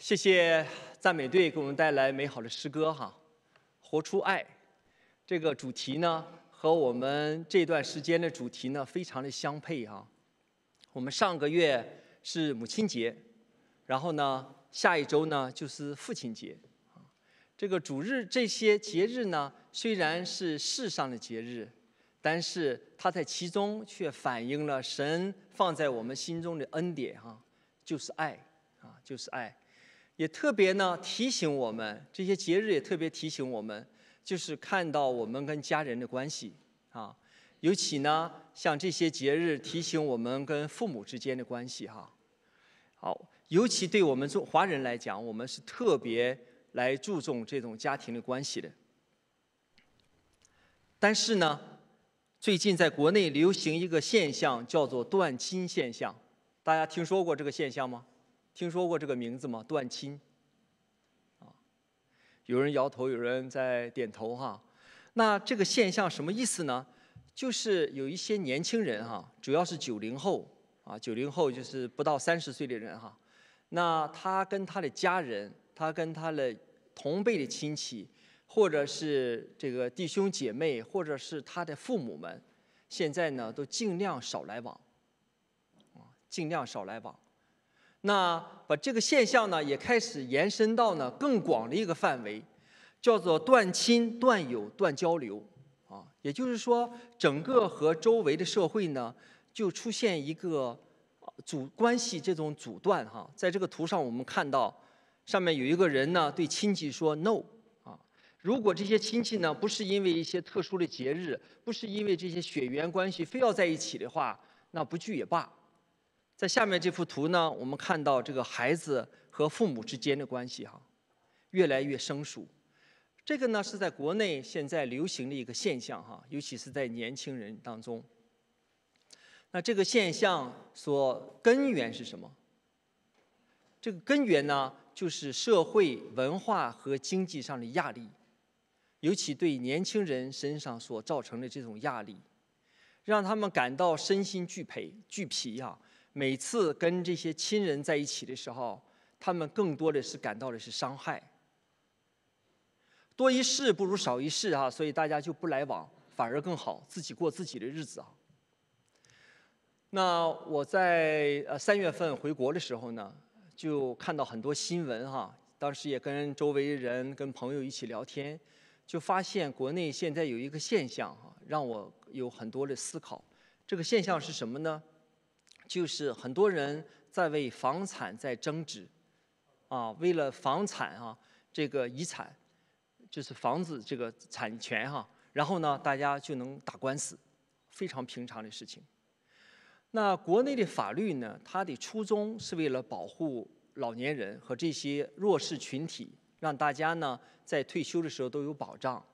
谢谢赞美队给我们带来美好的诗歌哈，活出爱这个主题呢，和我们这段时间的主题呢非常的相配哈。我们上个月是母亲节，然后呢下一周呢就是父亲节。这个主日这些节日呢虽然是世上的节日，但是它在其中却反映了神放在我们心中的恩典哈，就是爱啊，就是爱。也特别呢提醒我们，这些节日也特别提醒我们，就是看到我们跟家人的关系啊，尤其呢像这些节日提醒我们跟父母之间的关系哈。好，尤其对我们中华人来讲，我们是特别来注重这种家庭的关系的。但是呢，最近在国内流行一个现象，叫做断亲现象，大家听说过这个现象吗？听说过这个名字吗？断亲，啊，有人摇头，有人在点头哈。那这个现象什么意思呢？就是有一些年轻人哈，主要是九零后啊，九零后就是不到三十岁的人哈。那他跟他的家人，他跟他的同辈的亲戚，或者是这个弟兄姐妹，或者是他的父母们，现在呢都尽量少来往，啊，尽量少来往。那把这个现象呢，也开始延伸到呢更广的一个范围，叫做断亲、断友、断交流，啊，也就是说，整个和周围的社会呢，就出现一个阻关系这种阻断哈。在这个图上，我们看到上面有一个人呢，对亲戚说 “no”，啊，如果这些亲戚呢不是因为一些特殊的节日，不是因为这些血缘关系非要在一起的话，那不聚也罢。在下面这幅图呢，我们看到这个孩子和父母之间的关系哈，越来越生疏。这个呢是在国内现在流行的一个现象哈，尤其是在年轻人当中。那这个现象所根源是什么？这个根源呢，就是社会文化和经济上的压力，尤其对年轻人身上所造成的这种压力，让他们感到身心俱疲俱疲呀。每次跟这些亲人在一起的时候，他们更多的是感到的是伤害。多一事不如少一事啊，所以大家就不来往，反而更好，自己过自己的日子啊。那我在呃三月份回国的时候呢，就看到很多新闻哈，当时也跟周围人、跟朋友一起聊天，就发现国内现在有一个现象哈，让我有很多的思考。这个现象是什么呢？就是很多人在为房产在争执，啊，为了房产啊，这个遗产，就是房子这个产权哈，然后呢，大家就能打官司，非常平常的事情。那国内的法律呢，它的初衷是为了保护老年人和这些弱势群体，让大家呢在退休的时候都有保障，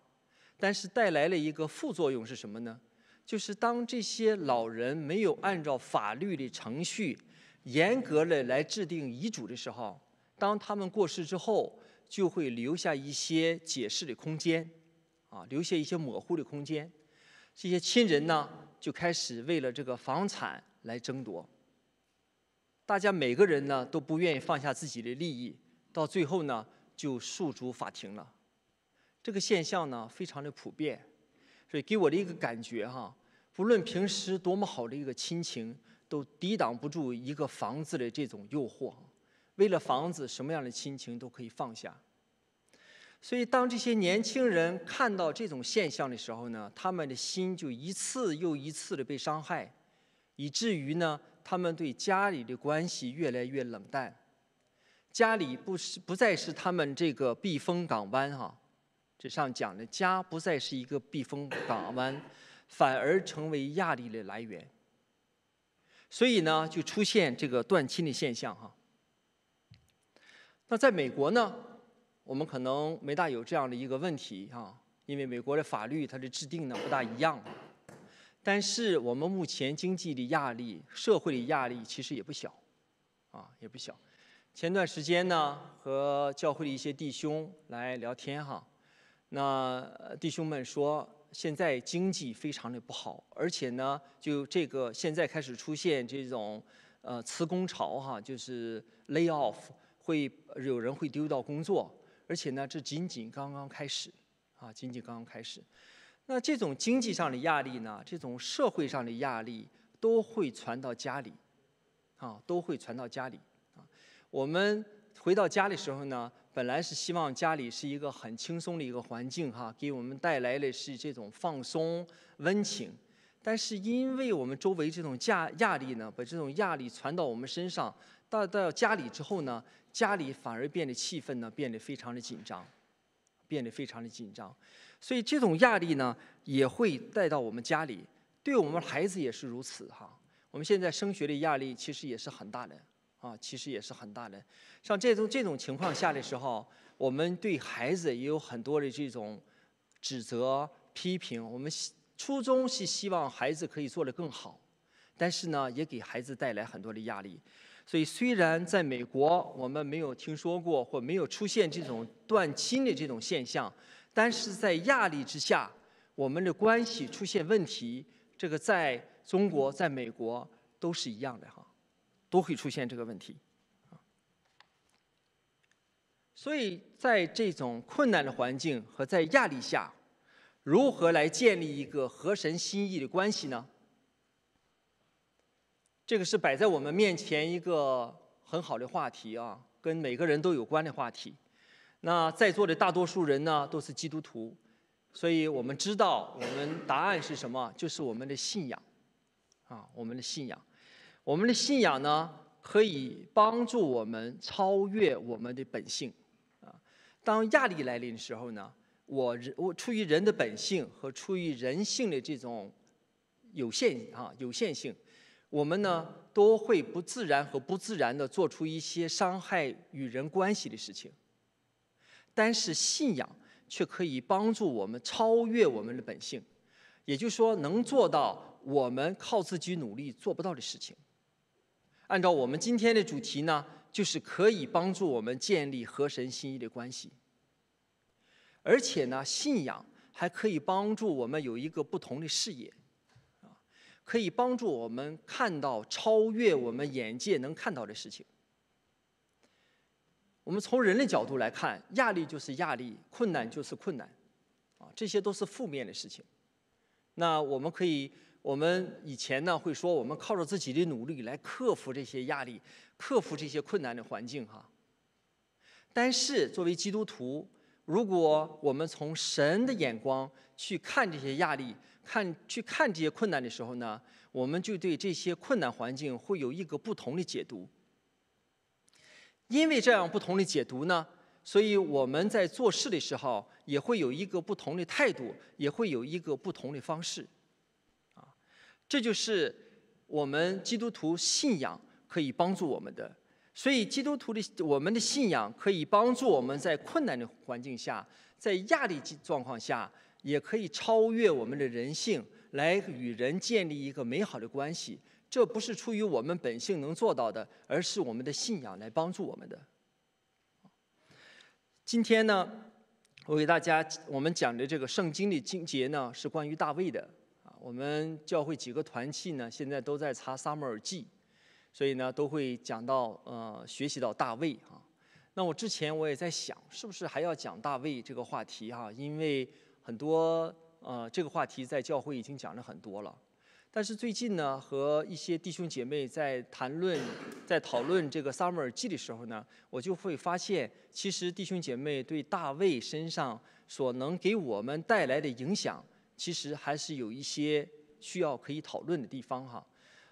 但是带来了一个副作用是什么呢？就是当这些老人没有按照法律的程序严格的来制定遗嘱的时候，当他们过世之后，就会留下一些解释的空间，啊，留下一些模糊的空间。这些亲人呢，就开始为了这个房产来争夺。大家每个人呢都不愿意放下自己的利益，到最后呢就诉诸法庭了。这个现象呢非常的普遍。所以给我的一个感觉哈，不论平时多么好的一个亲情，都抵挡不住一个房子的这种诱惑。为了房子，什么样的亲情都可以放下。所以，当这些年轻人看到这种现象的时候呢，他们的心就一次又一次的被伤害，以至于呢，他们对家里的关系越来越冷淡。家里不是不再是他们这个避风港湾哈。这上讲的家不再是一个避风港湾，反而成为压力的来源。所以呢，就出现这个断亲的现象哈。那在美国呢，我们可能没大有这样的一个问题哈，因为美国的法律它的制定呢不大一样。但是我们目前经济的压力、社会的压力其实也不小，啊也不小。前段时间呢，和教会的一些弟兄来聊天哈。那弟兄们说，现在经济非常的不好，而且呢，就这个现在开始出现这种呃辞工潮哈，就是 lay off，会有人会丢掉工作，而且呢，这仅仅刚刚开始，啊，仅仅刚刚开始。那这种经济上的压力呢，这种社会上的压力都会传到家里，啊，都会传到家里。啊，我们回到家的时候呢，本来是希望家里是一个很轻松的一个环境，哈，给我们带来的是这种放松、温情。但是因为我们周围这种压压力呢，把这种压力传到我们身上，到到家里之后呢，家里反而变得气氛呢变得非常的紧张，变得非常的紧张。所以这种压力呢，也会带到我们家里，对我们孩子也是如此哈。我们现在升学的压力其实也是很大的啊，其实也是很大的。像这种这种情况下的时候，我们对孩子也有很多的这种指责、批评。我们初衷是希望孩子可以做得更好，但是呢，也给孩子带来很多的压力。所以虽然在美国我们没有听说过或没有出现这种断亲的这种现象。但是在压力之下，我们的关系出现问题，这个在中国、在美国都是一样的哈，都会出现这个问题。所以在这种困难的环境和在压力下，如何来建立一个合神心意的关系呢？这个是摆在我们面前一个很好的话题啊，跟每个人都有关的话题。那在座的大多数人呢，都是基督徒，所以我们知道我们答案是什么，就是我们的信仰，啊，我们的信仰，我们的信仰呢，可以帮助我们超越我们的本性，啊，当压力来临的时候呢，我人我出于人的本性和出于人性的这种有限啊有限性，我们呢都会不自然和不自然的做出一些伤害与人关系的事情。但是信仰却可以帮助我们超越我们的本性，也就是说，能做到我们靠自己努力做不到的事情。按照我们今天的主题呢，就是可以帮助我们建立和神心意的关系。而且呢，信仰还可以帮助我们有一个不同的视野，啊，可以帮助我们看到超越我们眼界能看到的事情。我们从人类角度来看，压力就是压力，困难就是困难，啊，这些都是负面的事情。那我们可以，我们以前呢会说，我们靠着自己的努力来克服这些压力，克服这些困难的环境哈。但是作为基督徒，如果我们从神的眼光去看这些压力，看去看这些困难的时候呢，我们就对这些困难环境会有一个不同的解读。因为这样不同的解读呢，所以我们在做事的时候也会有一个不同的态度，也会有一个不同的方式，这就是我们基督徒信仰可以帮助我们的。所以基督徒的我们的信仰可以帮助我们在困难的环境下，在压力状况下，也可以超越我们的人性，来与人建立一个美好的关系。这不是出于我们本性能做到的，而是我们的信仰来帮助我们的。今天呢，我给大家我们讲的这个圣经的经节呢，是关于大卫的。我们教会几个团契呢，现在都在查撒母耳记，所以呢，都会讲到呃，学习到大卫啊。那我之前我也在想，是不是还要讲大卫这个话题哈？因为很多呃，这个话题在教会已经讲了很多了。但是最近呢，和一些弟兄姐妹在谈论、在讨论这个撒母耳记的时候呢，我就会发现，其实弟兄姐妹对大卫身上所能给我们带来的影响，其实还是有一些需要可以讨论的地方哈。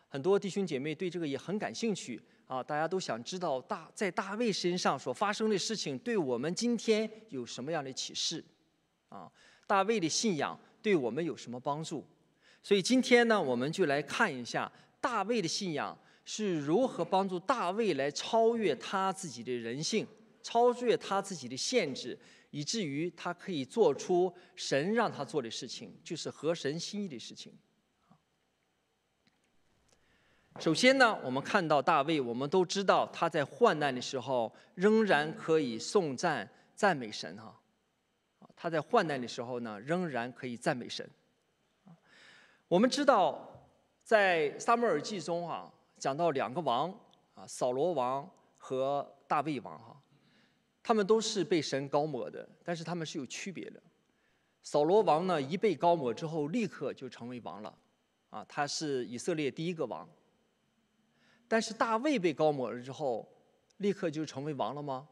很多弟兄姐妹对这个也很感兴趣啊，大家都想知道大在大卫身上所发生的事情，对我们今天有什么样的启示啊？大卫的信仰对我们有什么帮助？所以今天呢，我们就来看一下大卫的信仰是如何帮助大卫来超越他自己的人性，超越他自己的限制，以至于他可以做出神让他做的事情，就是合神心意的事情。首先呢，我们看到大卫，我们都知道他在患难的时候仍然可以颂赞赞美神哈，他在患难的时候呢，仍然可以赞美神。我们知道，在撒母耳记中啊，讲到两个王啊，扫罗王和大卫王哈，他们都是被神高抹的，但是他们是有区别的。扫罗王呢，一被高抹之后，立刻就成为王了，啊，他是以色列第一个王。但是大卫被高抹了之后，立刻就成为王了吗？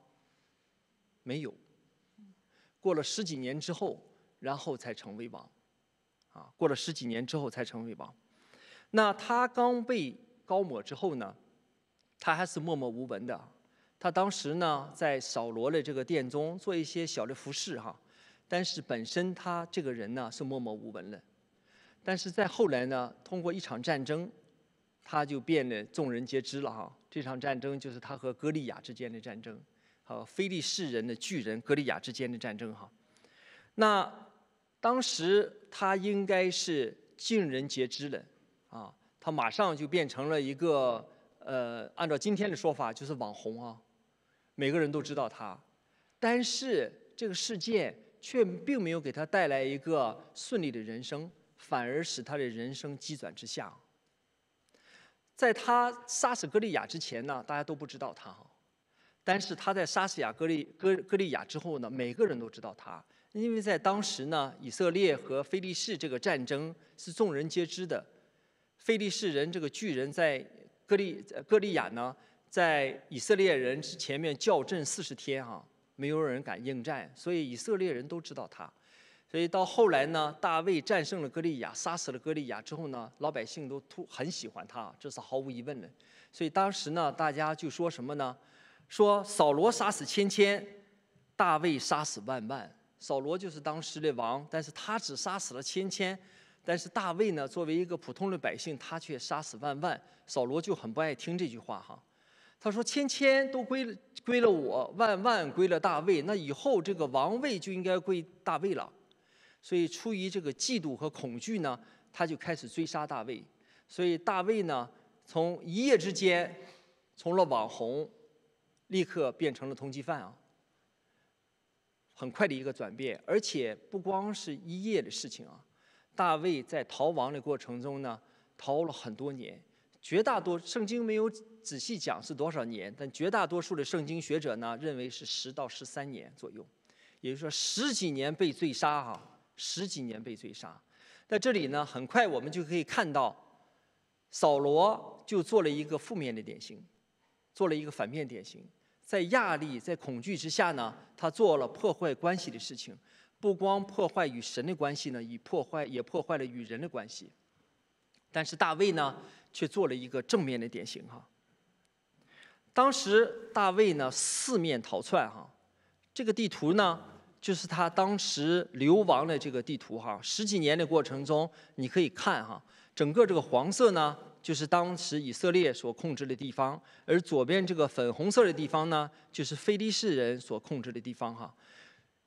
没有，过了十几年之后，然后才成为王，啊，过了十几年之后才成为王。那他刚被高抹之后呢，他还是默默无闻的。他当时呢，在扫罗的这个殿中做一些小的服饰哈，但是本身他这个人呢是默默无闻的。但是在后来呢，通过一场战争。他就变得众人皆知了哈，这场战争就是他和歌利亚之间的战争，和非利士人的巨人歌利亚之间的战争哈。那当时他应该是尽人皆知的啊，他马上就变成了一个呃，按照今天的说法就是网红啊，每个人都知道他。但是这个事件却并没有给他带来一个顺利的人生，反而使他的人生急转直下。在他杀死歌利亚之前呢，大家都不知道他哈，但是他在杀死亚歌利歌歌利亚之后呢，每个人都知道他，因为在当时呢，以色列和非利士这个战争是众人皆知的，非利士人这个巨人在歌利歌利亚呢，在以色列人前面叫阵四十天哈，没有人敢应战，所以以色列人都知道他。所以到后来呢，大卫战胜了歌利亚，杀死了歌利亚之后呢，老百姓都突很喜欢他，这是毫无疑问的。所以当时呢，大家就说什么呢？说扫罗杀死千千，大卫杀死万万。扫罗就是当时的王，但是他只杀死了千千，但是大卫呢，作为一个普通的百姓，他却杀死万万。扫罗就很不爱听这句话哈，他说千千都归归了我，万万归了大卫，那以后这个王位就应该归大卫了。所以出于这个嫉妒和恐惧呢，他就开始追杀大卫。所以大卫呢，从一夜之间，从了网红，立刻变成了通缉犯啊。很快的一个转变，而且不光是一夜的事情啊。大卫在逃亡的过程中呢，逃了很多年。绝大多圣经没有仔细讲是多少年，但绝大多数的圣经学者呢，认为是十到十三年左右，也就是说十几年被追杀哈。十几年被追杀，在这里呢，很快我们就可以看到，扫罗就做了一个负面的典型，做了一个反面典型，在压力、在恐惧之下呢，他做了破坏关系的事情，不光破坏与神的关系呢，以破坏也破坏了与人的关系。但是大卫呢，却做了一个正面的典型哈。当时大卫呢，四面逃窜哈，这个地图呢。就是他当时流亡的这个地图哈，十几年的过程中，你可以看哈，整个这个黄色呢，就是当时以色列所控制的地方，而左边这个粉红色的地方呢，就是非利士人所控制的地方哈。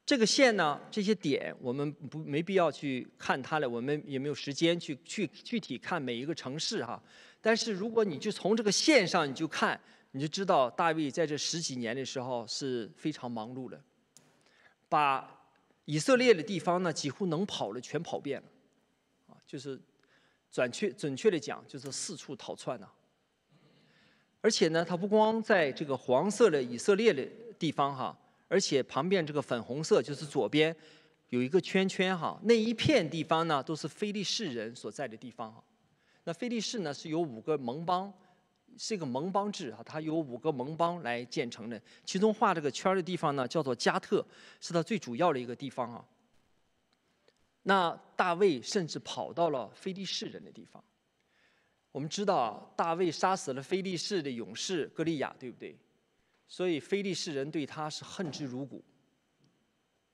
这个线呢，这些点我们不没必要去看它了，我们也没有时间去去具体看每一个城市哈。但是如果你就从这个线上你就看，你就知道大卫在这十几年的时候是非常忙碌的。把以色列的地方呢，几乎能跑的全跑遍了，啊，就是准确准确的讲，就是四处逃窜呢。而且呢，他不光在这个黄色的以色列的地方哈，而且旁边这个粉红色就是左边有一个圈圈哈，那一片地方呢都是非利士人所在的地方哈。那非利士呢是有五个盟邦。是一个盟邦制啊，它有五个盟邦来建成的。其中画这个圈的地方呢，叫做加特，是它最主要的一个地方啊。那大卫甚至跑到了非利士人的地方。我们知道，大卫杀死了非利士的勇士歌利亚，对不对？所以非利士人对他是恨之入骨。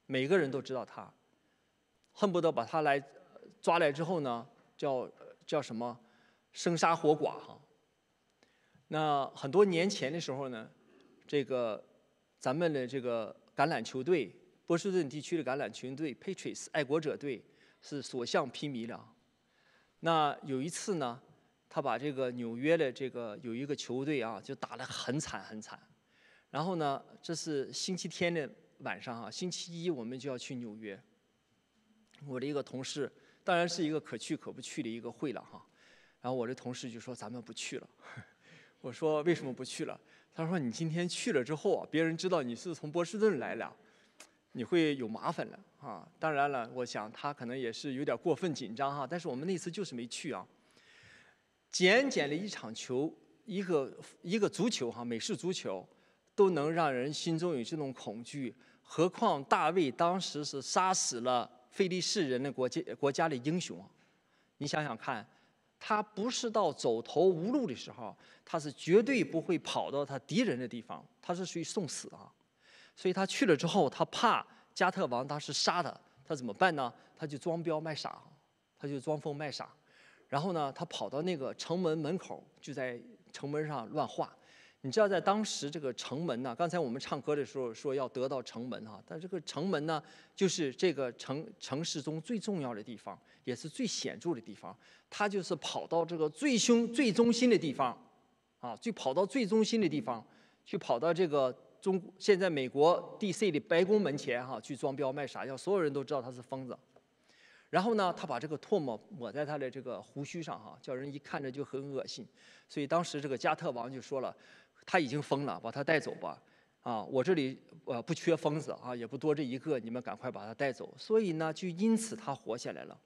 每个人都知道他，恨不得把他来抓来之后呢，叫叫什么生杀活剐哈。那很多年前的时候呢，这个咱们的这个橄榄球队，波士顿地区的橄榄球队 Patriots 爱国者队是所向披靡的。那有一次呢，他把这个纽约的这个有一个球队啊，就打得很惨很惨。然后呢，这是星期天的晚上啊，星期一我们就要去纽约。我的一个同事，当然是一个可去可不去的一个会了哈。然后我的同事就说：“咱们不去了。”我说为什么不去了？他说你今天去了之后啊，别人知道你是从波士顿来了，你会有麻烦了啊。当然了，我想他可能也是有点过分紧张哈。但是我们那次就是没去啊。简简的一场球，一个一个足球哈，美式足球，都能让人心中有这种恐惧，何况大卫当时是杀死了非利士人的国家国家的英雄。你想想看，他不是到走投无路的时候，他是绝对不会跑到他敌人的地方，他是属于送死啊。所以他去了之后，他怕加特王当时杀他，他怎么办呢？他就装彪卖傻，他就装疯卖傻，然后呢，他跑到那个城门门口，就在城门上乱画。你知道，在当时这个城门呢，刚才我们唱歌的时候说要得到城门哈，但这个城门呢，就是这个城城市中最重要的地方，也是最显著的地方。他就是跑到这个最凶最中心的地方，啊，最跑到最中心的地方，去跑到这个中现在美国 D.C. 的白宫门前哈，去装彪卖傻，让所有人都知道他是疯子。然后呢，他把这个唾沫抹在他的这个胡须上哈，叫人一看着就很恶心。所以当时这个加特王就说了。他已经疯了，把他带走吧，啊，我这里呃不缺疯子啊，也不多这一个，你们赶快把他带走。所以呢，就因此他活下来了。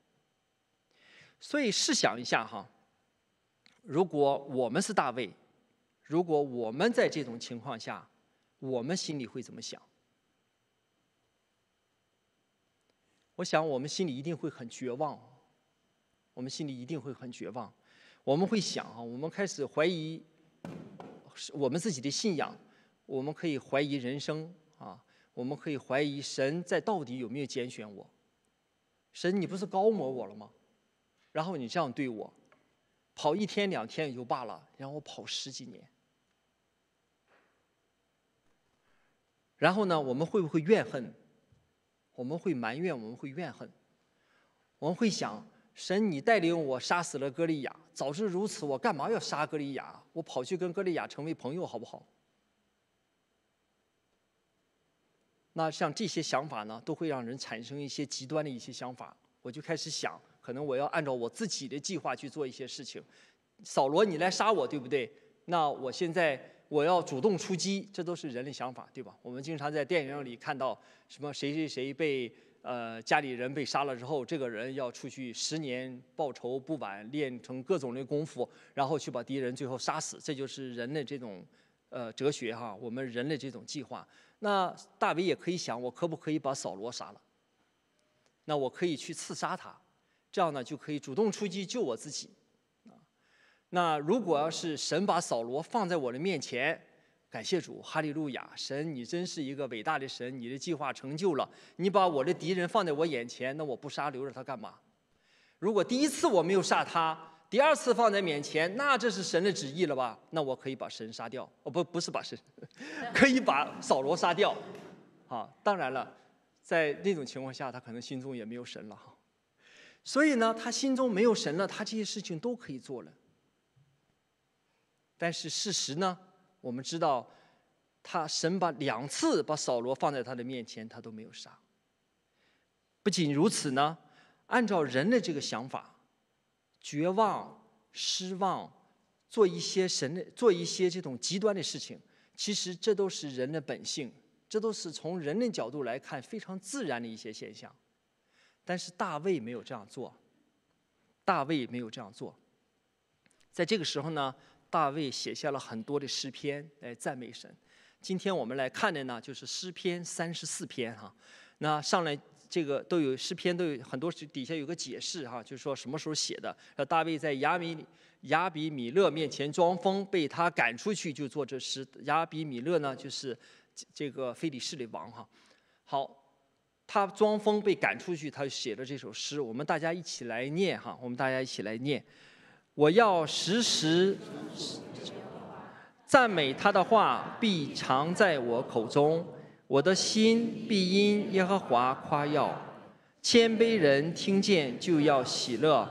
所以试想一下哈，如果我们是大卫，如果我们在这种情况下，我们心里会怎么想？我想我们心里一定会很绝望，我们心里一定会很绝望，我们会想啊，我们开始怀疑。我们自己的信仰，我们可以怀疑人生啊，我们可以怀疑神在到底有没有拣选我。神，你不是高抹我了吗？然后你这样对我，跑一天两天也就罢了，让我跑十几年。然后呢，我们会不会怨恨？我们会埋怨，我们会怨恨，我们会想。神，你带领我杀死了歌利亚。早知如此，我干嘛要杀歌利亚？我跑去跟歌利亚成为朋友，好不好？那像这些想法呢，都会让人产生一些极端的一些想法。我就开始想，可能我要按照我自己的计划去做一些事情。扫罗，你来杀我，对不对？那我现在我要主动出击，这都是人的想法，对吧？我们经常在电影里看到什么谁谁谁被。呃，家里人被杀了之后，这个人要出去十年报仇不晚，练成各种的功夫，然后去把敌人最后杀死，这就是人的这种呃哲学哈，我们人的这种计划。那大卫也可以想，我可不可以把扫罗杀了？那我可以去刺杀他，这样呢就可以主动出击救我自己。那如果要是神把扫罗放在我的面前。感谢主，哈利路亚！神，你真是一个伟大的神，你的计划成就了。你把我的敌人放在我眼前，那我不杀，留着他干嘛？如果第一次我没有杀他，第二次放在面前，那这是神的旨意了吧？那我可以把神杀掉。哦，不，不是把神，可以把扫罗杀掉。啊，当然了，在那种情况下，他可能心中也没有神了哈。所以呢，他心中没有神了，他这些事情都可以做了。但是事实呢？我们知道，他神把两次把扫罗放在他的面前，他都没有杀。不仅如此呢，按照人的这个想法，绝望、失望，做一些神的做一些这种极端的事情，其实这都是人的本性，这都是从人的角度来看非常自然的一些现象。但是大卫没有这样做，大卫没有这样做。在这个时候呢。大卫写下了很多的诗篇来赞美神。今天我们来看的呢，就是诗篇三十四篇哈。那上来这个都有诗篇都有很多底下有个解释哈，就是说什么时候写的。大卫在亚米亚比米勒面前装疯，被他赶出去就做这诗。亚比米勒呢，就是这个非利士的王哈。好，他装疯被赶出去，他写了这首诗。我们大家一起来念哈，我们大家一起来念。我要时时赞美他的话，必常在我口中。我的心必因耶和华夸耀。谦卑人听见就要喜乐。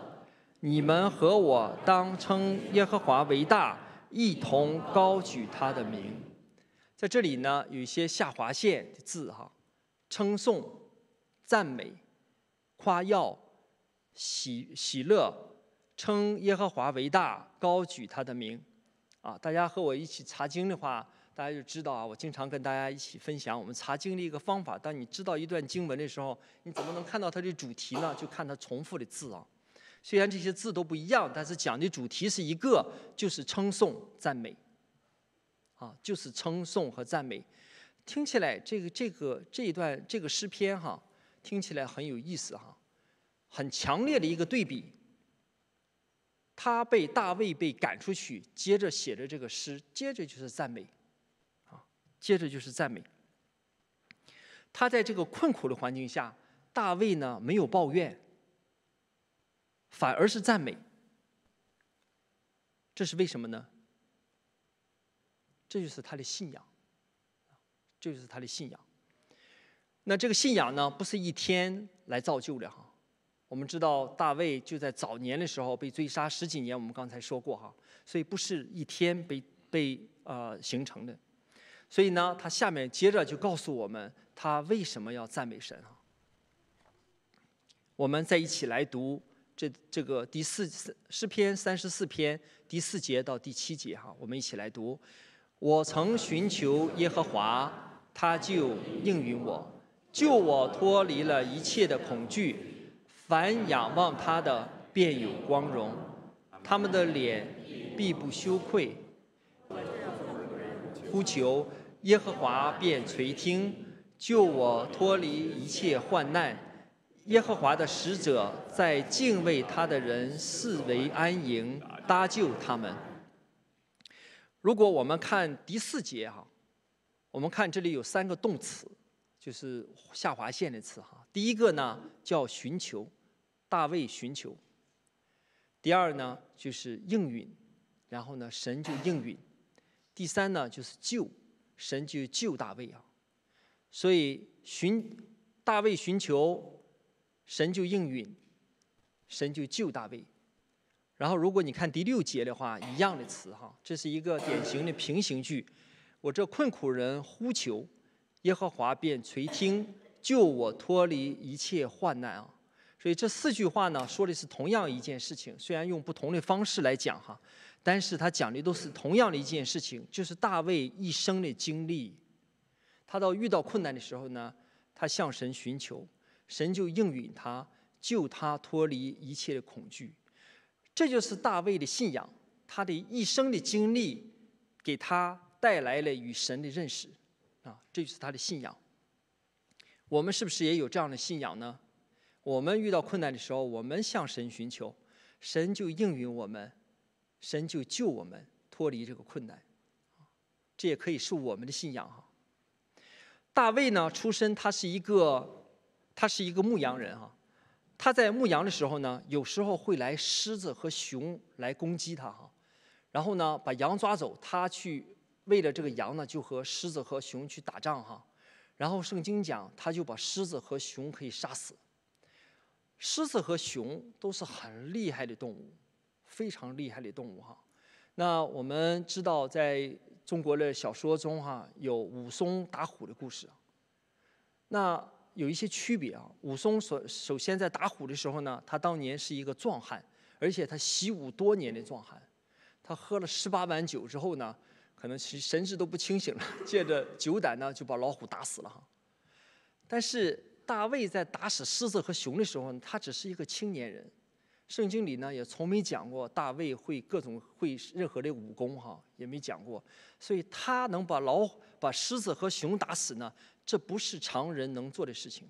你们和我当称耶和华为大，一同高举他的名。在这里呢，有一些下划线的字哈，称颂、赞美、夸耀、喜喜乐。称耶和华为大，高举他的名，啊，大家和我一起查经的话，大家就知道啊，我经常跟大家一起分享我们查经的一个方法。当你知道一段经文的时候，你怎么能看到它的主题呢？就看它重复的字啊。虽然这些字都不一样，但是讲的主题是一个，就是称颂、赞美。啊，就是称颂和赞美。听起来这个这个这一段这个诗篇哈，听起来很有意思哈，很强烈的一个对比。他被大卫被赶出去，接着写的这个诗，接着就是赞美，啊，接着就是赞美。他在这个困苦的环境下，大卫呢没有抱怨，反而是赞美。这是为什么呢？这就是他的信仰，这就是他的信仰。那这个信仰呢，不是一天来造就的哈。我们知道大卫就在早年的时候被追杀十几年，我们刚才说过哈，所以不是一天被被呃形成的。所以呢，他下面接着就告诉我们他为什么要赞美神啊。我们再一起来读这这个第四诗篇三十四篇第四节到第七节哈，我们一起来读。我曾寻求耶和华，他就应允我，救我脱离了一切的恐惧。凡仰望他的，便有光荣；他们的脸必不羞愧。呼求耶和华，便垂听，救我脱离一切患难。耶和华的使者在敬畏他的人四围安营，搭救他们。如果我们看第四节哈，我们看这里有三个动词，就是下划线的词哈。第一个呢叫寻求。大卫寻求。第二呢，就是应允，然后呢，神就应允。第三呢，就是救，神就救大卫啊。所以寻大卫寻求，神就应允，神就救大卫。然后如果你看第六节的话，一样的词哈，这是一个典型的平行句。我这困苦人呼求，耶和华便垂听，救我脱离一切患难啊。所以这四句话呢，说的是同样一件事情，虽然用不同的方式来讲哈，但是他讲的都是同样的一件事情，就是大卫一生的经历。他到遇到困难的时候呢，他向神寻求，神就应允他，救他脱离一切的恐惧。这就是大卫的信仰，他的一生的经历给他带来了与神的认识，啊，这就是他的信仰。我们是不是也有这样的信仰呢？我们遇到困难的时候，我们向神寻求，神就应允我们，神就救我们脱离这个困难，这也可以是我们的信仰哈。大卫呢，出身他是一个，他是一个牧羊人哈，他在牧羊的时候呢，有时候会来狮子和熊来攻击他哈，然后呢把羊抓走，他去为了这个羊呢，就和狮子和熊去打仗哈，然后圣经讲，他就把狮子和熊可以杀死。狮子和熊都是很厉害的动物，非常厉害的动物哈。那我们知道，在中国的小说中哈，有武松打虎的故事。那有一些区别啊。武松所首先在打虎的时候呢，他当年是一个壮汉，而且他习武多年的壮汉。他喝了十八碗酒之后呢，可能神志都不清醒了，借着酒胆呢就把老虎打死了哈。但是。大卫在打死狮子和熊的时候，他只是一个青年人。圣经里呢也从没讲过大卫会各种会任何的武功哈，也没讲过。所以他能把老把狮子和熊打死呢，这不是常人能做的事情，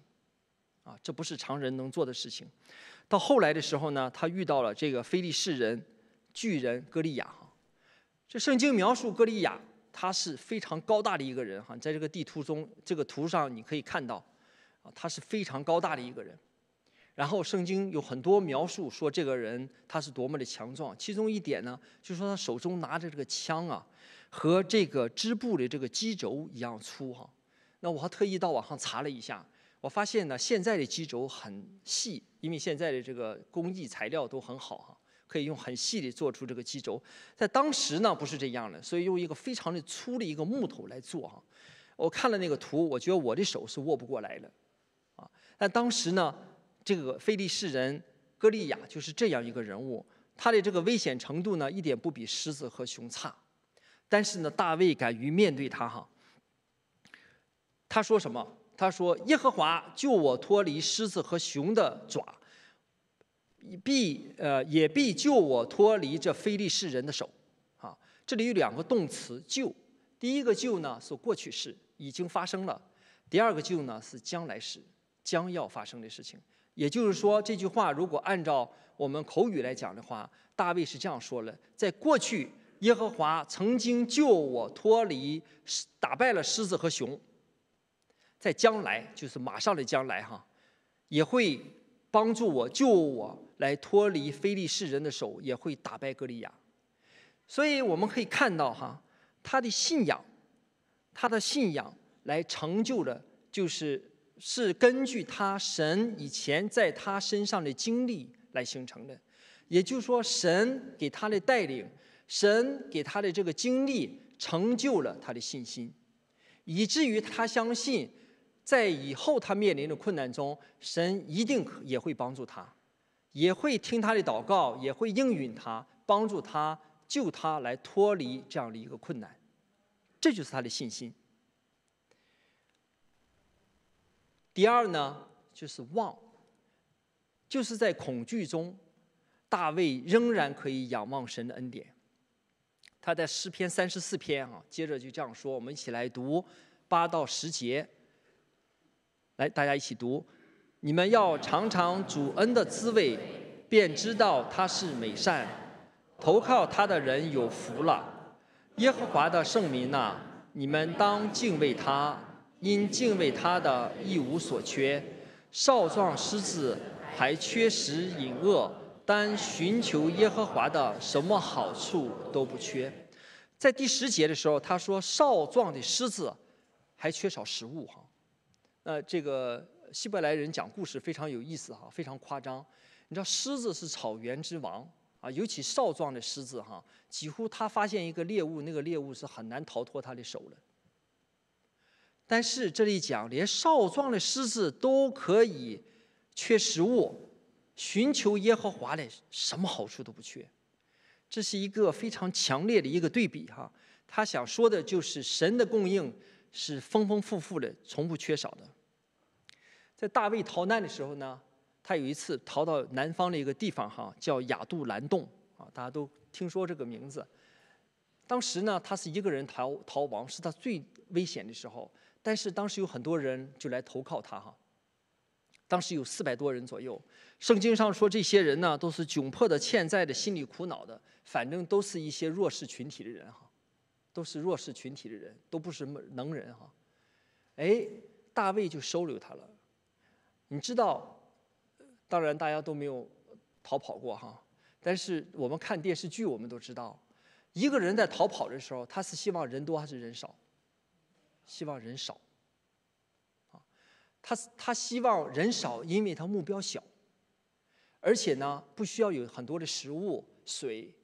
啊，这不是常人能做的事情。到后来的时候呢，他遇到了这个非利士人巨人歌利亚哈。这圣经描述歌利亚，他是非常高大的一个人哈，在这个地图中这个图上你可以看到。啊，他是非常高大的一个人，然后圣经有很多描述说这个人他是多么的强壮，其中一点呢，就是说他手中拿着这个枪啊，和这个织布的这个机轴一样粗哈。那我还特意到网上查了一下，我发现呢，现在的机轴很细，因为现在的这个工艺材料都很好哈，可以用很细的做出这个机轴。在当时呢，不是这样的，所以用一个非常的粗的一个木头来做哈。我看了那个图，我觉得我的手是握不过来的。但当时呢，这个非利士人歌利亚就是这样一个人物，他的这个危险程度呢，一点不比狮子和熊差，但是呢，大卫敢于面对他哈。他说什么？他说：“耶和华救我脱离狮子和熊的爪，必呃也必救我脱离这非利士人的手。”啊，这里有两个动词“救”，第一个“救”呢是过去式，已经发生了；第二个“救”呢是将来时，将要发生的事情。也就是说，这句话如果按照我们口语来讲的话，大卫是这样说了：在过去，耶和华曾经救我脱离打败了狮子和熊；在将来，就是马上的将来哈，也会帮助我救我来脱离非利士人的手，也会打败歌利亚。所以我们可以看到哈，他的信仰，他的信仰来成就了，就是是根据他神以前在他身上的经历来形成的。也就是说，神给他的带领，神给他的这个经历，成就了他的信心，以至于他相信，在以后他面临的困难中，神一定也会帮助他，也会听他的祷告，也会应允他，帮助他，救他来脱离这样的一个困难，这就是他的信心。第二呢，就是望，就是在恐惧中。大卫仍然可以仰望神的恩典。他在诗篇三十四篇啊，接着就这样说：我们一起来读八到十节。来，大家一起读：你们要尝尝主恩的滋味，便知道他是美善。投靠他的人有福了。耶和华的圣民呐，你们当敬畏他，因敬畏他的一无所缺。少壮狮子还缺食饮恶。单寻求耶和华的，什么好处都不缺。在第十节的时候，他说：“少壮的狮子还缺少食物。”哈，那这个希伯来人讲故事非常有意思哈，非常夸张。你知道，狮子是草原之王啊，尤其少壮的狮子哈，几乎他发现一个猎物，那个猎物是很难逃脱他的手的。但是这里讲，连少壮的狮子都可以缺食物。寻求耶和华的，什么好处都不缺，这是一个非常强烈的一个对比哈。他想说的就是神的供应是丰丰富富的，从不缺少的。在大卫逃难的时候呢，他有一次逃到南方的一个地方哈，叫亚杜兰洞啊，大家都听说这个名字。当时呢，他是一个人逃逃亡，是他最危险的时候。但是当时有很多人就来投靠他哈。当时有四百多人左右。圣经上说，这些人呢都是窘迫的、欠债的、心里苦恼的，反正都是一些弱势群体的人哈，都是弱势群体的人，都不是能人哈。哎，大卫就收留他了。你知道，当然大家都没有逃跑过哈，但是我们看电视剧，我们都知道，一个人在逃跑的时候，他是希望人多还是人少？希望人少。啊他他希望人少，因为他目标小，而且呢，不需要有很多的食物、水，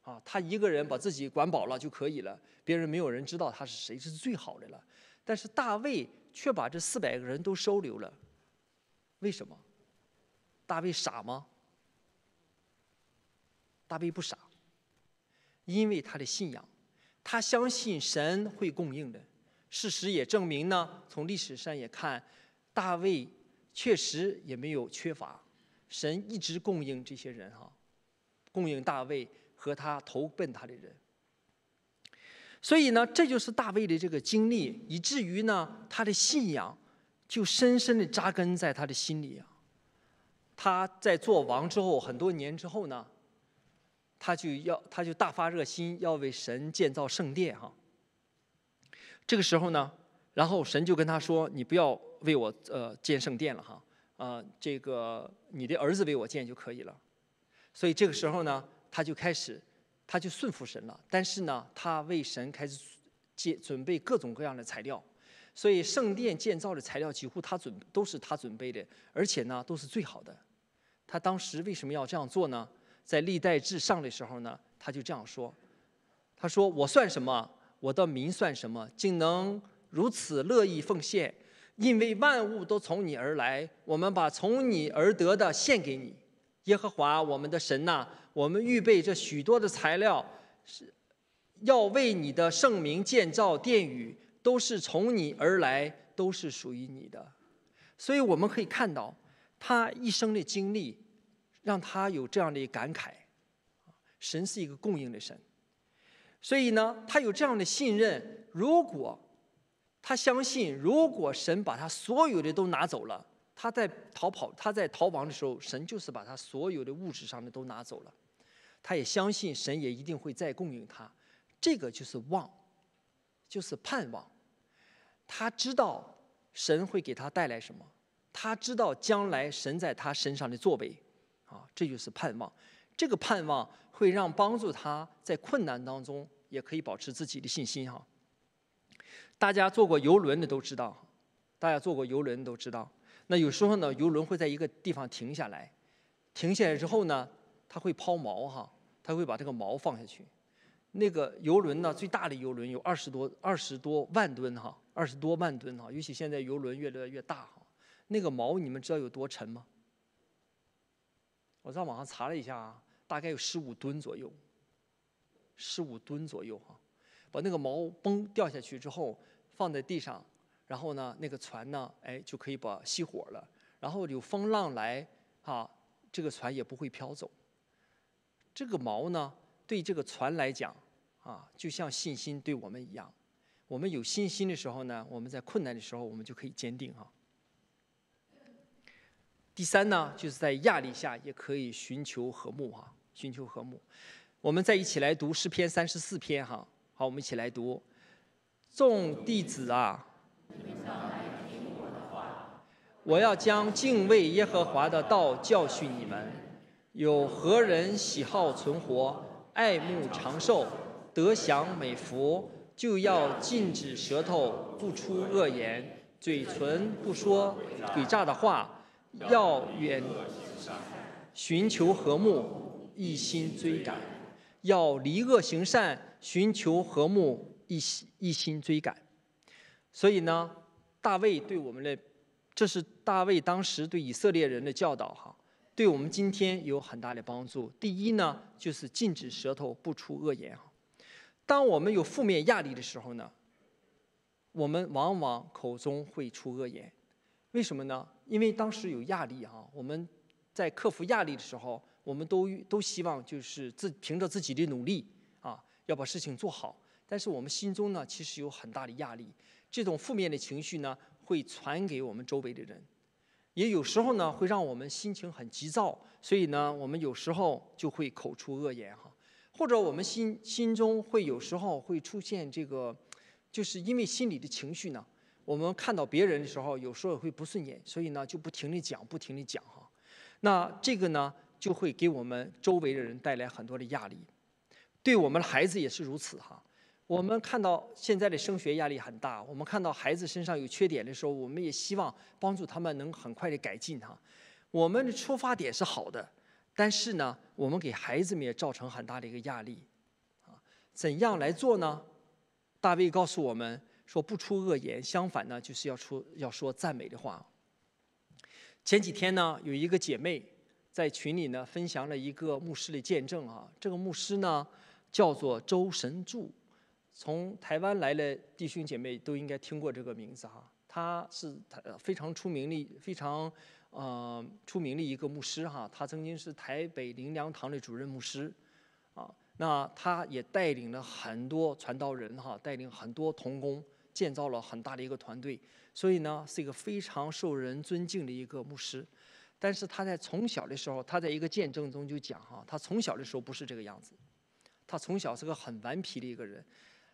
啊，他一个人把自己管饱了就可以了，别人没有人知道他是谁，这是最好的了。但是大卫却把这四百个人都收留了，为什么？大卫傻吗？大卫不傻，因为他的信仰，他相信神会供应的。事实也证明呢，从历史上也看。大卫确实也没有缺乏，神一直供应这些人哈，供应大卫和他投奔他的人。所以呢，这就是大卫的这个经历，以至于呢，他的信仰就深深的扎根在他的心里啊。他在做王之后很多年之后呢，他就要他就大发热心要为神建造圣殿哈。这个时候呢，然后神就跟他说：“你不要。”为我呃建圣殿了哈，啊，这个你的儿子为我建就可以了。所以这个时候呢，他就开始，他就顺服神了。但是呢，他为神开始建准备各种各样的材料，所以圣殿建造的材料几乎他准都是他准备的，而且呢都是最好的。他当时为什么要这样做呢？在历代至上的时候呢，他就这样说：“他说我算什么？我的民算什么？竟能如此乐意奉献？”因为万物都从你而来，我们把从你而得的献给你，耶和华我们的神呐，我们预备这许多的材料，是要为你的圣名建造殿宇，都是从你而来，都是属于你的。所以我们可以看到，他一生的经历，让他有这样的感慨：神是一个供应的神。所以呢，他有这样的信任。如果他相信，如果神把他所有的都拿走了，他在逃跑、他在逃亡的时候，神就是把他所有的物质上的都拿走了。他也相信神也一定会再供应他。这个就是望，就是盼望。他知道神会给他带来什么，他知道将来神在他身上的作为，啊，这就是盼望。这个盼望会让帮助他在困难当中也可以保持自己的信心哈。大家坐过游轮的都知道，大家坐过游轮都知道。那有时候呢，游轮会在一个地方停下来，停下来之后呢，它会抛锚哈，它会把这个锚放下去。那个游轮呢，最大的游轮有二十多二十多万吨哈，二十多万吨哈。尤其现在游轮越来越大哈，那个锚你们知道有多沉吗？我在网上查了一下啊，大概有十五吨左右，十五吨左右哈。把那个锚崩掉下去之后，放在地上，然后呢，那个船呢，哎，就可以把熄火了。然后有风浪来，啊，这个船也不会飘走。这个锚呢？对这个船来讲，啊，就像信心对我们一样，我们有信心的时候呢，我们在困难的时候，我们就可以坚定哈。第三呢，就是在压力下也可以寻求和睦哈，寻求和睦。我们再一起来读诗篇三十四篇哈，好，我们一起来读。众弟子啊，我要将敬畏耶和华的道教训你们。有何人喜好存活？爱慕长寿，得享美福，就要禁止舌头不出恶言，嘴唇不说诡诈的话，要远寻求和睦，一心追赶；要离恶行善，寻求和睦，一心一心追赶。所以呢，大卫对我们的，这是大卫当时对以色列人的教导哈。对我们今天有很大的帮助。第一呢，就是禁止舌头不出恶言。当我们有负面压力的时候呢，我们往往口中会出恶言。为什么呢？因为当时有压力哈，我们在克服压力的时候，我们都都希望就是自凭着自己的努力啊，要把事情做好。但是我们心中呢，其实有很大的压力。这种负面的情绪呢，会传给我们周围的人。也有时候呢，会让我们心情很急躁，所以呢，我们有时候就会口出恶言哈，或者我们心心中会有时候会出现这个，就是因为心里的情绪呢，我们看到别人的时候，有时候会不顺眼，所以呢，就不停地讲，不停地讲哈，那这个呢，就会给我们周围的人带来很多的压力，对我们的孩子也是如此哈。我们看到现在的升学压力很大，我们看到孩子身上有缺点的时候，我们也希望帮助他们能很快的改进哈。我们的出发点是好的，但是呢，我们给孩子们也造成很大的一个压力啊。怎样来做呢？大卫告诉我们说，不出恶言，相反呢，就是要出要说赞美的话。前几天呢，有一个姐妹在群里呢分享了一个牧师的见证啊，这个牧师呢叫做周神柱。从台湾来的弟兄姐妹都应该听过这个名字哈，他是台非常出名的、非常呃出名的一个牧师哈。他曾经是台北灵粮堂的主任牧师，啊，那他也带领了很多传道人哈，带领很多童工，建造了很大的一个团队，所以呢是一个非常受人尊敬的一个牧师。但是他在从小的时候，他在一个见证中就讲哈，他从小的时候不是这个样子，他从小是个很顽皮的一个人。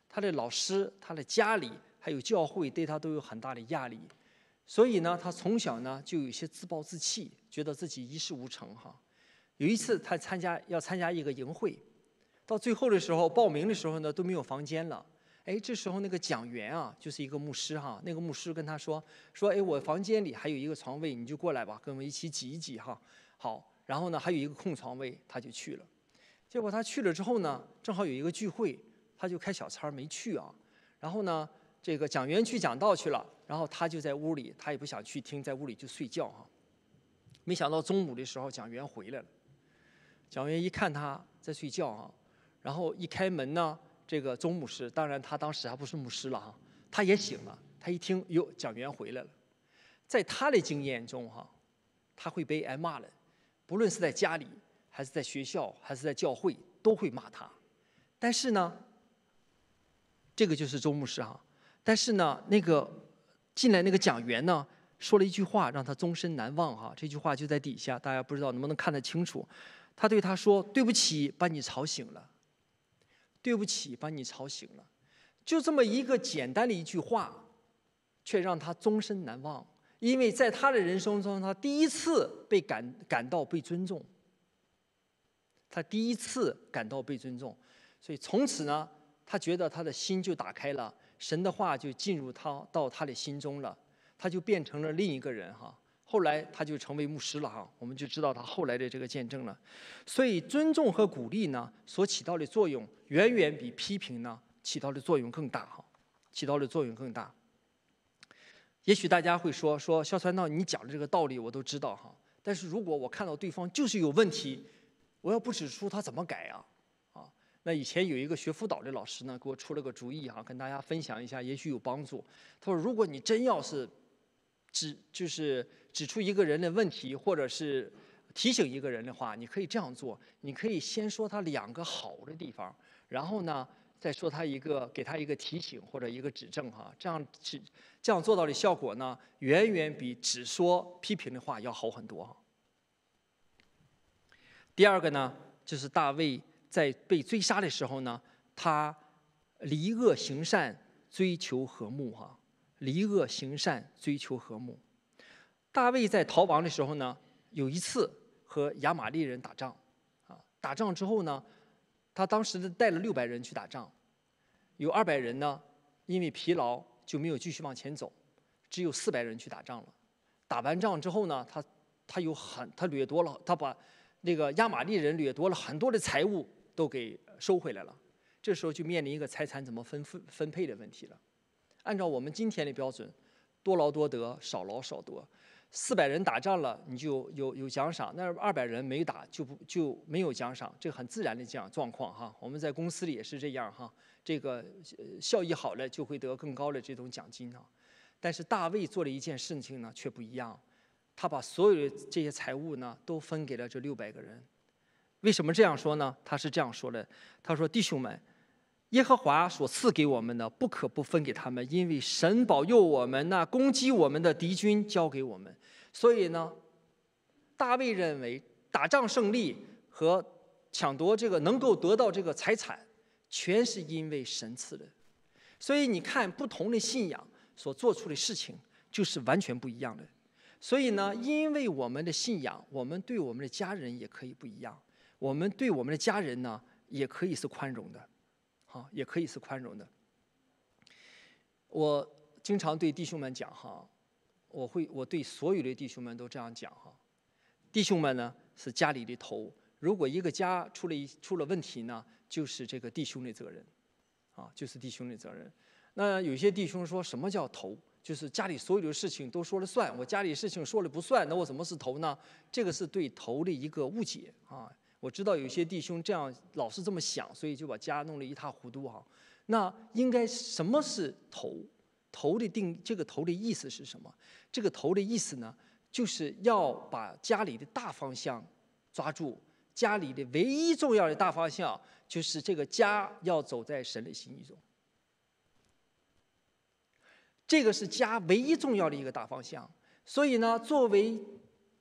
他的老师、他的家里还有教会对他都有很大的压力，所以呢，他从小呢就有些自暴自弃，觉得自己一事无成哈。有一次他参加要参加一个营会，到最后的时候报名的时候呢都没有房间了。哎，这时候那个讲员啊就是一个牧师哈，那个牧师跟他说说哎我房间里还有一个床位，你就过来吧，跟我们一起挤一挤哈。好，然后呢还有一个空床位，他就去了。结果他去了之后呢，正好有一个聚会。他就开小差没去啊，然后呢，这个讲员去讲道去了，然后他就在屋里，他也不想去听，在屋里就睡觉哈。没想到中午的时候，讲员回来了，讲员一看他在睡觉啊，然后一开门呢，这个钟牧师，当然他当时还不是牧师了哈，他也醒了，他一听哟，讲员回来了，在他的经验中哈，他会被挨骂的，不论是在家里还是在学校还是在教会都会骂他，但是呢，这个就是周牧师哈，但是呢，那个进来那个讲员呢，说了一句话让他终身难忘哈，这句话就在底下，大家不知道能不能看得清楚，他对他说：“对不起，把你吵醒了。”对不起，把你吵醒了。就这么一个简单的一句话，却让他终身难忘。因为在他的人生中，他第一次被感感到被尊重。他第一次感到被尊重，所以从此呢，他觉得他的心就打开了，神的话就进入他到他的心中了，他就变成了另一个人哈。后来他就成为牧师了哈，我们就知道他后来的这个见证了。所以尊重和鼓励呢，所起到的作用远远比批评呢起到的作用更大哈，起到的作用更大。也许大家会说说肖传道，你讲的这个道理我都知道哈，但是如果我看到对方就是有问题，我要不指出他怎么改啊？啊，那以前有一个学辅导的老师呢，给我出了个主意哈，跟大家分享一下，也许有帮助。他说，如果你真要是指就是指出一个人的问题，或者是提醒一个人的话，你可以这样做：你可以先说他两个好的地方，然后呢，再说他一个给他一个提醒或者一个指正哈。这样指这样做到的效果呢，远远比只说批评的话要好很多。第二个呢，就是大卫在被追杀的时候呢，他离恶行善，追求和睦哈。离恶行善，追求和睦。大卫在逃亡的时候呢，有一次和亚玛利人打仗，啊，打仗之后呢，他当时带了六百人去打仗，有二百人呢因为疲劳就没有继续往前走，只有四百人去打仗了。打完仗之后呢，他他有很他掠夺了，他把那个亚玛利人掠夺了很多的财物都给收回来了。这时候就面临一个财产怎么分分分配的问题了。按照我们今天的标准，多劳多得，少劳少得。四百人打仗了，你就有有奖赏；那二百人没打，就不就没有奖赏。这很自然的这样状况哈。我们在公司里也是这样哈。这个效益好了，就会得更高的这种奖金啊。但是大卫做了一件事情呢，却不一样。他把所有的这些财物呢，都分给了这六百个人。为什么这样说呢？他是这样说的：他说，弟兄们。耶和华所赐给我们的，不可不分给他们，因为神保佑我们，那攻击我们的敌军交给我们。所以呢，大卫认为打仗胜利和抢夺这个能够得到这个财产，全是因为神赐的。所以你看，不同的信仰所做出的事情就是完全不一样的。所以呢，因为我们的信仰，我们对我们的家人也可以不一样，我们对我们的家人呢，也可以是宽容的。好，也可以是宽容的。我经常对弟兄们讲哈，我会我对所有的弟兄们都这样讲哈。弟兄们呢是家里的头，如果一个家出了一出了问题呢，就是这个弟兄的责任，啊，就是弟兄的责任。那有些弟兄说什么叫头？就是家里所有的事情都说了算，我家里事情说了不算，那我怎么是头呢？这个是对头的一个误解啊。我知道有些弟兄这样老是这么想，所以就把家弄得一塌糊涂哈。那应该什么是头？头的定这个头的意思是什么？这个头的意思呢，就是要把家里的大方向抓住。家里的唯一重要的大方向就是这个家要走在神的心意中。这个是家唯一重要的一个大方向。所以呢，作为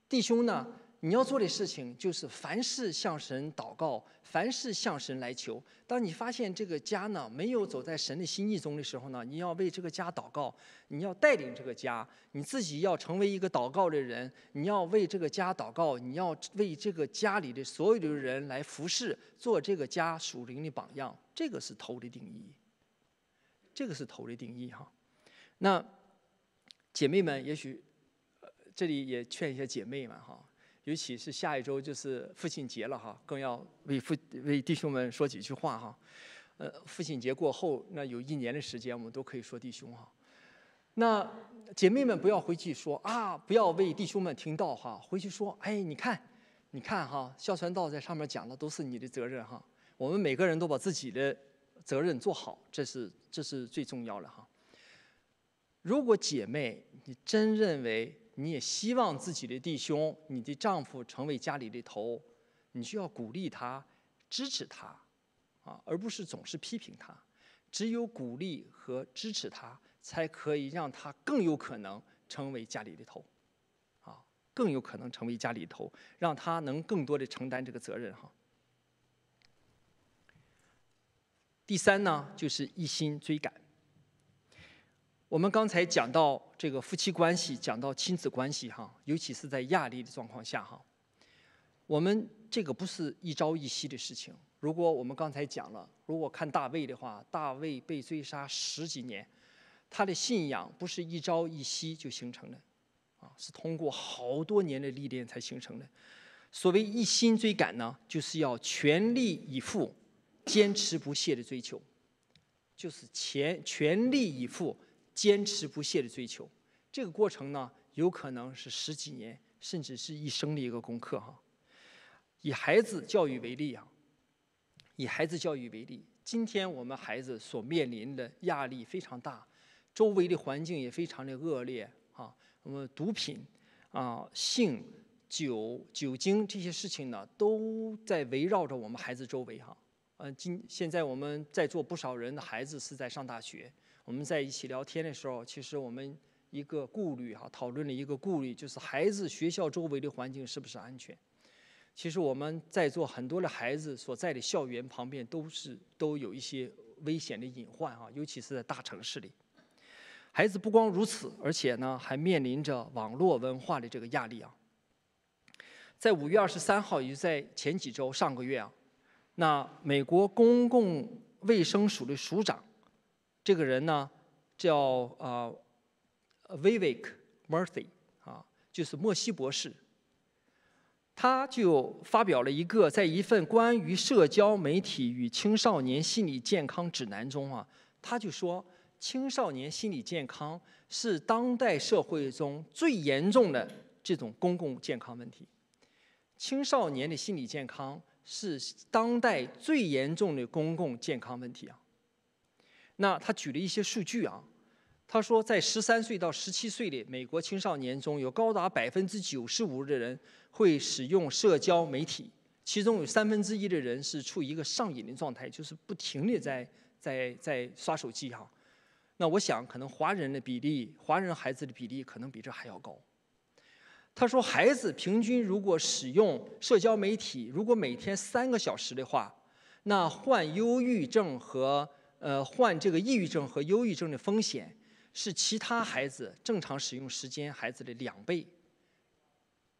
弟兄呢。你要做的事情就是凡事向神祷告，凡事向神来求。当你发现这个家呢没有走在神的心意中的时候呢，你要为这个家祷告，你要带领这个家，你自己要成为一个祷告的人，你要为这个家祷告，你要为这个家里的所有的人来服侍，做这个家属灵的榜样。这个是头的定义，这个是头的定义哈。那姐妹们，也许这里也劝一些姐妹们哈。尤其是下一周就是父亲节了哈，更要为父为弟兄们说几句话哈。呃，父亲节过后，那有一年的时间，我们都可以说弟兄哈。那姐妹们不要回去说啊，不要为弟兄们听到哈，回去说，哎，你看，你看哈，孝传道在上面讲的都是你的责任哈。我们每个人都把自己的责任做好，这是这是最重要的哈。如果姐妹你真认为你也希望自己的弟兄、你的丈夫成为家里的头，你就要鼓励他、支持他，啊，而不是总是批评他。只有鼓励和支持他，才可以让他更有可能成为家里的头，啊，更有可能成为家里头，让他能更多的承担这个责任哈。第三呢，就是一心追赶。我们刚才讲到这个夫妻关系，讲到亲子关系哈，尤其是在压力的状况下哈，我们这个不是一朝一夕的事情。如果我们刚才讲了，如果看大卫的话，大卫被追杀十几年，他的信仰不是一朝一夕就形成的，啊，是通过好多年的历练才形成的。所谓一心追赶呢，就是要全力以赴、坚持不懈的追求，就是全全力以赴、坚持不懈的追求。这个过程呢，有可能是十几年，甚至是一生的一个功课哈。以孩子教育为例啊。以孩子教育为例，今天我们孩子所面临的压力非常大，周围的环境也非常的恶劣啊。我们毒品啊、性、酒、酒精这些事情呢，都在围绕着我们孩子周围哈。嗯，今现在我们在座不少人的孩子是在上大学，我们在一起聊天的时候，其实我们一个顾虑哈，讨论了一个顾虑，就是孩子学校周围的环境是不是安全。其实我们在座很多的孩子所在的校园旁边都是都有一些危险的隐患啊，尤其是在大城市里。孩子不光如此，而且呢还面临着网络文化的这个压力啊。在五月二十三号，也就在前几周上个月啊，那美国公共卫生署的署长，这个人呢叫啊 Vivek Murthy 啊，就是莫西博士。他就发表了一个在一份关于社交媒体与青少年心理健康指南中啊，他就说青少年心理健康是当代社会中最严重的这种公共健康问题。青少年的心理健康是当代最严重的公共健康问题啊。那他举了一些数据啊。他说，在十三岁到十七岁的美国青少年中，有高达百分之九十五的人会使用社交媒体，其中有三分之一的人是处于一个上瘾的状态，就是不停地在在在刷手机哈。那我想，可能华人的比例，华人孩子的比例可能比这还要高。他说，孩子平均如果使用社交媒体，如果每天三个小时的话，那患忧郁症和呃患这个抑郁症和忧郁症的风险。是其他孩子正常使用时间孩子的两倍。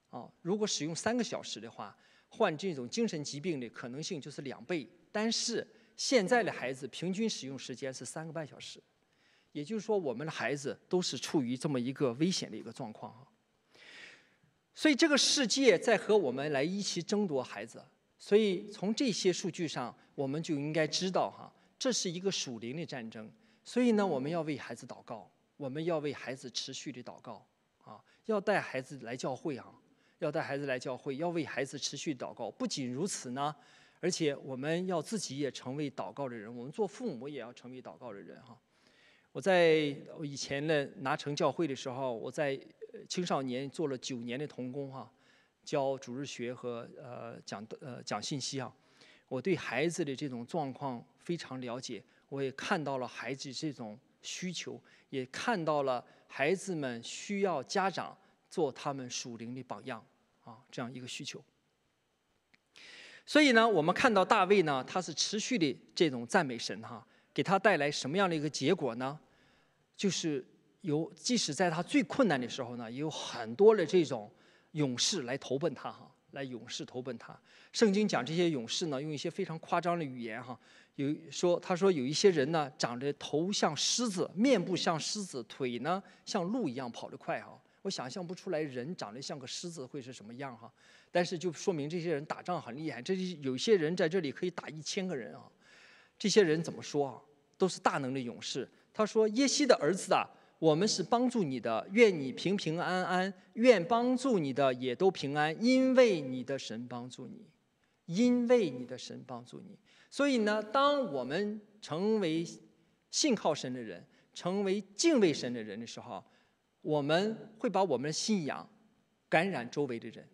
啊，如果使用三个小时的话，患这种精神疾病的可能性就是两倍。但是现在的孩子平均使用时间是三个半小时，也就是说，我们的孩子都是处于这么一个危险的一个状况啊。所以这个世界在和我们来一起争夺孩子。所以从这些数据上，我们就应该知道哈，这是一个属灵的战争。所以呢，我们要为孩子祷告，我们要为孩子持续的祷告，啊，要带孩子来教会啊，要带孩子来教会，要为孩子持续祷告。不仅如此呢，而且我们要自己也成为祷告的人，我们做父母也要成为祷告的人哈。我在以前呢拿成教会的时候，我在青少年做了九年的童工哈，教主日学和呃讲呃讲信息啊，我对孩子的这种状况非常了解。我也看到了孩子这种需求，也看到了孩子们需要家长做他们属灵的榜样啊，这样一个需求。所以呢，我们看到大卫呢，他是持续的这种赞美神哈，给他带来什么样的一个结果呢？就是有即使在他最困难的时候呢，也有很多的这种勇士来投奔他哈，来勇士投奔他。圣经讲这些勇士呢，用一些非常夸张的语言哈。有说，他说有一些人呢，长着头像狮子，面部像狮子，腿呢像鹿一样跑得快哈。我想象不出来人长得像个狮子会是什么样哈。但是就说明这些人打仗很厉害，这有些人在这里可以打一千个人啊。这些人怎么说啊？都是大能的勇士。他说：“耶西的儿子啊，我们是帮助你的，愿你平平安安，愿帮助你的也都平安，因为你的神帮助你，因为你的神帮助你。”所以呢，当我们成为信靠神的人，成为敬畏神的人的时候，我们会把我们的信仰感染周围的人，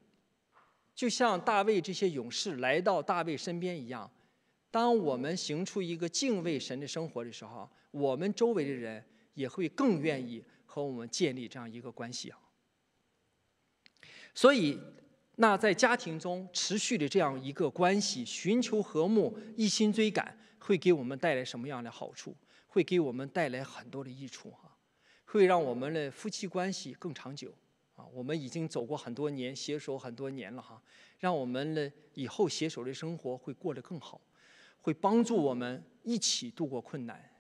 就像大卫这些勇士来到大卫身边一样。当我们行出一个敬畏神的生活的时候，我们周围的人也会更愿意和我们建立这样一个关系啊。所以，那在家庭中持续的这样一个关系，寻求和睦、一心追赶，会给我们带来什么样的好处？会给我们带来很多的益处哈，会让我们的夫妻关系更长久啊。我们已经走过很多年，携手很多年了哈，让我们的以后携手的生活会过得更好。会帮助我们一起度过困难。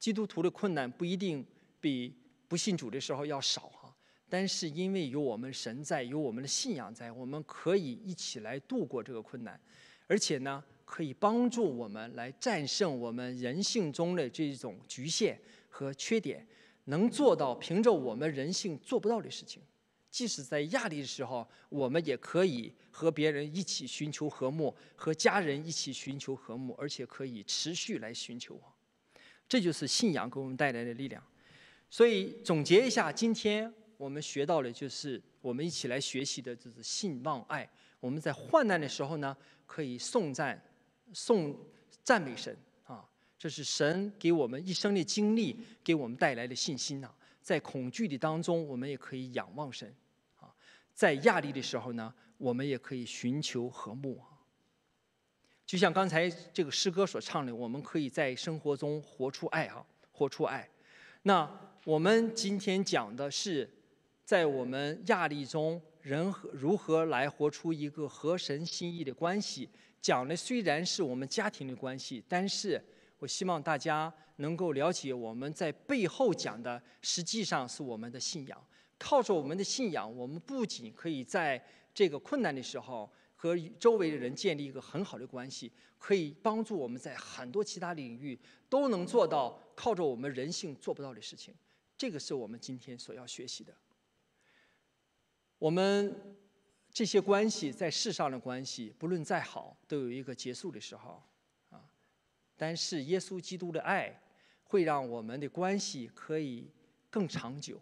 基督徒的困难不一定比不信主的时候要少哈，但是因为有我们神在，有我们的信仰在，我们可以一起来度过这个困难，而且呢，可以帮助我们来战胜我们人性中的这种局限和缺点，能做到凭着我们人性做不到的事情。即使在压力的时候，我们也可以和别人一起寻求和睦，和家人一起寻求和睦，而且可以持续来寻求。这就是信仰给我们带来的力量。所以总结一下，今天我们学到的就是我们一起来学习的，就是信望爱。我们在患难的时候呢，可以颂赞、颂赞美神啊，这是神给我们一生的经历，给我们带来的信心呐。在恐惧的当中，我们也可以仰望神，啊，在压力的时候呢，我们也可以寻求和睦啊。就像刚才这个诗歌所唱的，我们可以在生活中活出爱哈，活出爱。那我们今天讲的是，在我们压力中，人和如何来活出一个合神心意的关系。讲的虽然是我们家庭的关系，但是。我希望大家能够了解，我们在背后讲的实际上是我们的信仰。靠着我们的信仰，我们不仅可以在这个困难的时候和周围的人建立一个很好的关系，可以帮助我们在很多其他领域都能做到靠着我们人性做不到的事情。这个是我们今天所要学习的。我们这些关系在世上的关系，不论再好，都有一个结束的时候啊。但是耶稣基督的爱会让我们的关系可以更长久，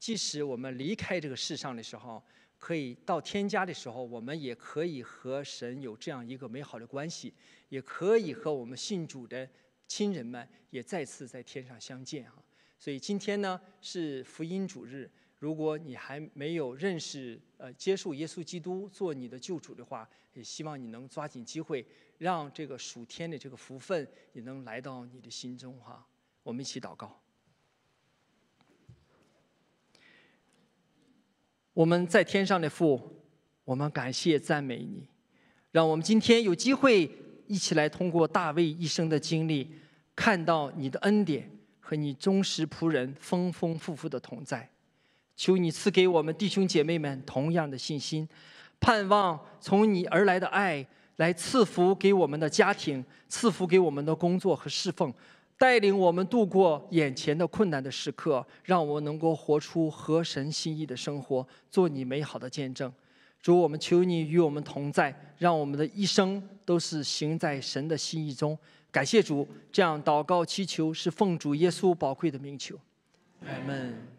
即使我们离开这个世上的时候，可以到天家的时候，我们也可以和神有这样一个美好的关系，也可以和我们信主的亲人们也再次在天上相见啊！所以今天呢是福音主日。如果你还没有认识、呃接受耶稣基督做你的救主的话，也希望你能抓紧机会，让这个属天的这个福分也能来到你的心中哈。我们一起祷告。我们在天上的父，我们感谢赞美你，让我们今天有机会一起来通过大卫一生的经历，看到你的恩典和你忠实仆人丰丰富富的同在。求你赐给我们弟兄姐妹们同样的信心，盼望从你而来的爱来赐福给我们的家庭，赐福给我们的工作和侍奉，带领我们度过眼前的困难的时刻，让我们能够活出合神心意的生活，做你美好的见证。主，我们求你与我们同在，让我们的一生都是行在神的心意中。感谢主，这样祷告祈求是奉主耶稣宝贵的名求，阿门。